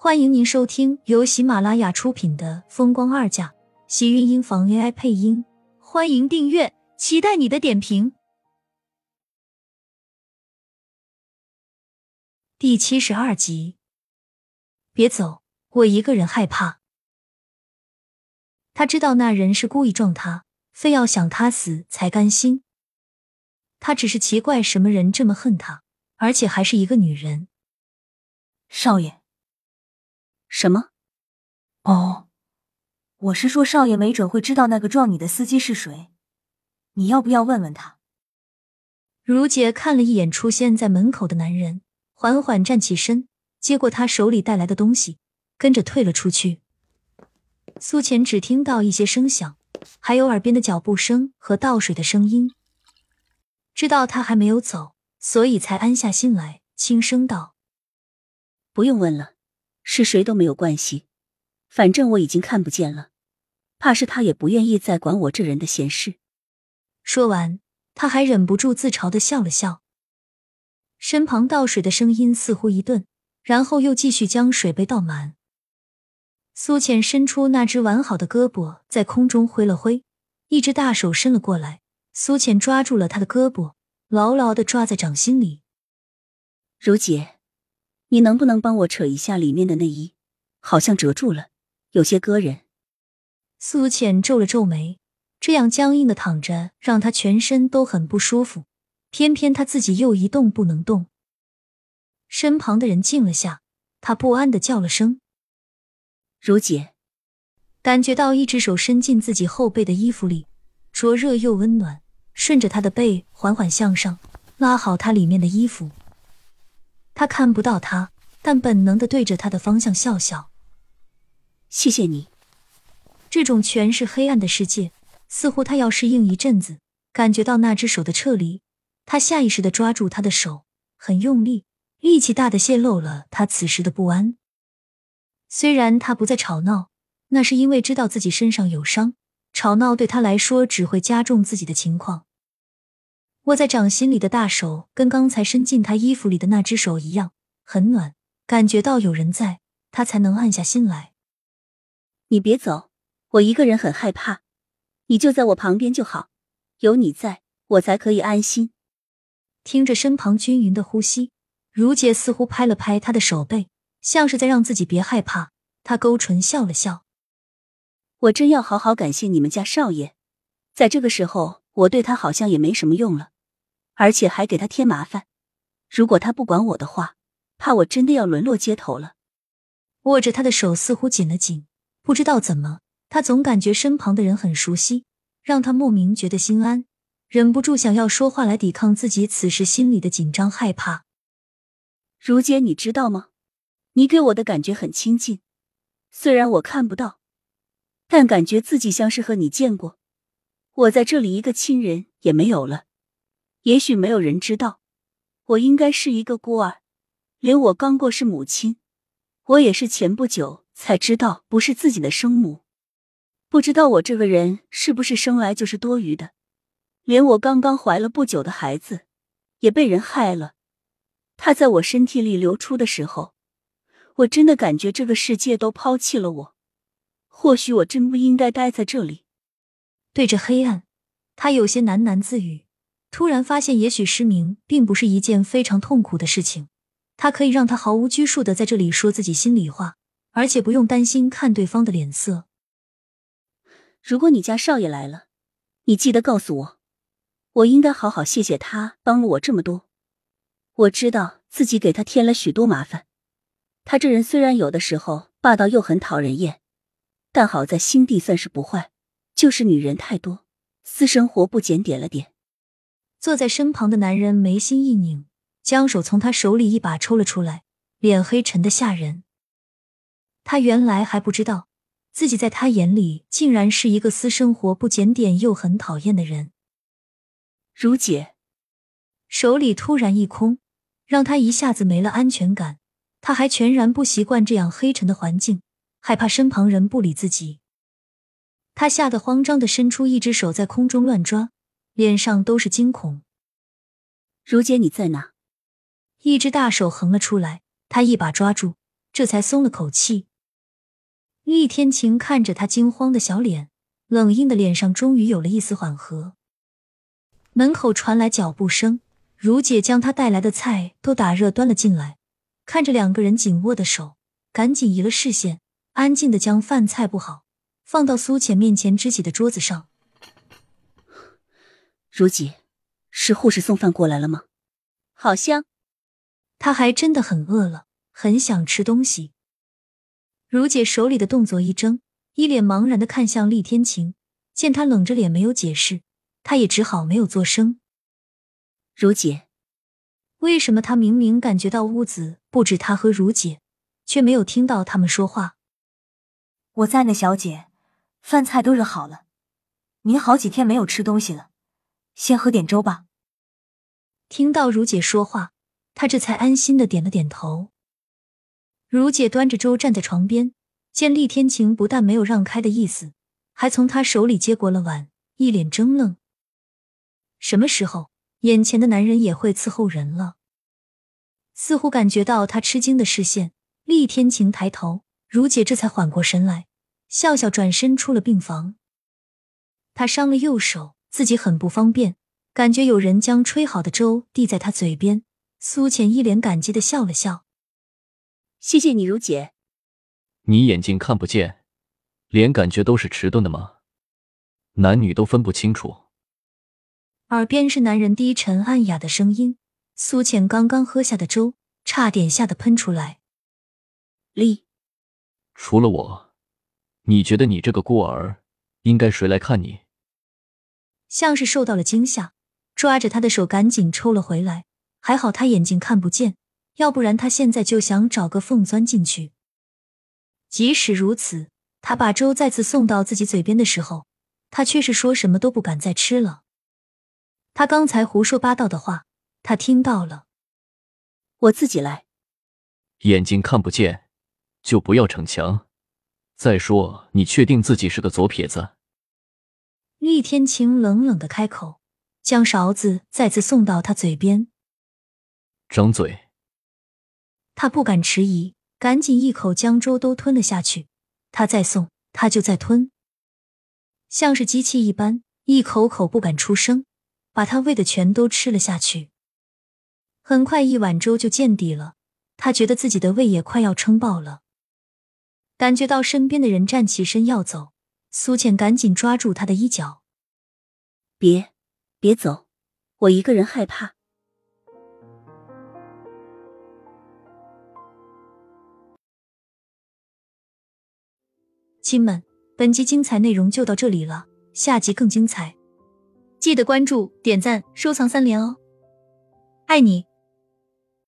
欢迎您收听由喜马拉雅出品的《风光二嫁》，喜运音房 AI 配音。欢迎订阅，期待你的点评。第七十二集，别走，我一个人害怕。他知道那人是故意撞他，非要想他死才甘心。他只是奇怪，什么人这么恨他，而且还是一个女人。少爷。什么？哦，我是说，少爷没准会知道那个撞你的司机是谁，你要不要问问他？如姐看了一眼出现在门口的男人，缓缓站起身，接过他手里带来的东西，跟着退了出去。苏浅只听到一些声响，还有耳边的脚步声和倒水的声音，知道他还没有走，所以才安下心来，轻声道：“不用问了。”是谁都没有关系，反正我已经看不见了，怕是他也不愿意再管我这人的闲事。说完，他还忍不住自嘲的笑了笑。身旁倒水的声音似乎一顿，然后又继续将水杯倒满。苏浅伸出那只完好的胳膊，在空中挥了挥，一只大手伸了过来，苏浅抓住了他的胳膊，牢牢的抓在掌心里。如姐。你能不能帮我扯一下里面的内衣？好像折住了，有些割人。苏浅皱了皱眉，这样僵硬的躺着，让他全身都很不舒服。偏偏他自己又一动不能动。身旁的人静了下，他不安的叫了声：“如姐。”感觉到一只手伸进自己后背的衣服里，灼热又温暖，顺着他的背缓缓向上，拉好他里面的衣服。他看不到他，但本能的对着他的方向笑笑。谢谢你。这种全是黑暗的世界，似乎他要适应一阵子。感觉到那只手的撤离，他下意识的抓住他的手，很用力，力气大的泄露了他此时的不安。虽然他不再吵闹，那是因为知道自己身上有伤，吵闹对他来说只会加重自己的情况。握在掌心里的大手，跟刚才伸进他衣服里的那只手一样，很暖。感觉到有人在，他才能按下心来。你别走，我一个人很害怕，你就在我旁边就好，有你在我才可以安心。听着身旁均匀的呼吸，如姐似乎拍了拍他的手背，像是在让自己别害怕。他勾唇笑了笑：“我真要好好感谢你们家少爷，在这个时候，我对他好像也没什么用了。”而且还给他添麻烦，如果他不管我的话，怕我真的要沦落街头了。握着他的手似乎紧了紧，不知道怎么，他总感觉身旁的人很熟悉，让他莫名觉得心安，忍不住想要说话来抵抗自己此时心里的紧张害怕。如姐，你知道吗？你给我的感觉很亲近，虽然我看不到，但感觉自己像是和你见过。我在这里一个亲人也没有了。也许没有人知道，我应该是一个孤儿，连我刚过世母亲，我也是前不久才知道不是自己的生母。不知道我这个人是不是生来就是多余的，连我刚刚怀了不久的孩子，也被人害了。他在我身体里流出的时候，我真的感觉这个世界都抛弃了我。或许我真不应该待在这里。对着黑暗，他有些喃喃自语。突然发现，也许失明并不是一件非常痛苦的事情。他可以让他毫无拘束的在这里说自己心里话，而且不用担心看对方的脸色。如果你家少爷来了，你记得告诉我，我应该好好谢谢他帮了我这么多。我知道自己给他添了许多麻烦。他这人虽然有的时候霸道又很讨人厌，但好在心地算是不坏，就是女人太多，私生活不检点了点。坐在身旁的男人眉心一拧，将手从他手里一把抽了出来，脸黑沉的吓人。他原来还不知道，自己在他眼里竟然是一个私生活不检点又很讨厌的人。如姐，手里突然一空，让他一下子没了安全感。他还全然不习惯这样黑沉的环境，害怕身旁人不理自己。他吓得慌张的伸出一只手在空中乱抓。脸上都是惊恐。如姐，你在哪？一只大手横了出来，他一把抓住，这才松了口气。厉天晴看着他惊慌的小脸，冷硬的脸上终于有了一丝缓和。门口传来脚步声，如姐将她带来的菜都打热端了进来，看着两个人紧握的手，赶紧移了视线，安静的将饭菜布好放到苏浅面前支起的桌子上。如姐，是护士送饭过来了吗？好香。他还真的很饿了，很想吃东西。如姐手里的动作一怔，一脸茫然的看向厉天晴，见他冷着脸没有解释，他也只好没有作声。如姐，为什么他明明感觉到屋子不止他和如姐，却没有听到他们说话？我在呢，小姐，饭菜都热好了。您好几天没有吃东西了，先喝点粥吧。听到如姐说话。他这才安心的点了点头。如姐端着粥站在床边，见厉天晴不但没有让开的意思，还从他手里接过了碗，一脸怔愣。什么时候，眼前的男人也会伺候人了？似乎感觉到他吃惊的视线，厉天晴抬头，如姐这才缓过神来，笑笑转身出了病房。他伤了右手，自己很不方便，感觉有人将吹好的粥递在他嘴边。苏浅一脸感激的笑了笑，谢谢你，如姐。你眼睛看不见，连感觉都是迟钝的吗？男女都分不清楚。耳边是男人低沉暗哑的声音。苏浅刚刚喝下的粥，差点吓得喷出来。丽，除了我，你觉得你这个孤儿应该谁来看你？像是受到了惊吓，抓着他的手赶紧抽了回来。还好他眼睛看不见，要不然他现在就想找个缝钻进去。即使如此，他把粥再次送到自己嘴边的时候，他却是说什么都不敢再吃了。他刚才胡说八道的话，他听到了。我自己来。眼睛看不见，就不要逞强。再说，你确定自己是个左撇子？厉天晴冷冷的开口，将勺子再次送到他嘴边。张嘴！他不敢迟疑，赶紧一口将粥都吞了下去。他再送，他就再吞，像是机器一般，一口口不敢出声，把他喂的全都吃了下去。很快，一碗粥就见底了。他觉得自己的胃也快要撑爆了。感觉到身边的人站起身要走，苏浅赶紧抓住他的衣角：“别，别走，我一个人害怕。”亲们，本集精彩内容就到这里了，下集更精彩，记得关注、点赞、收藏三连哦，爱你。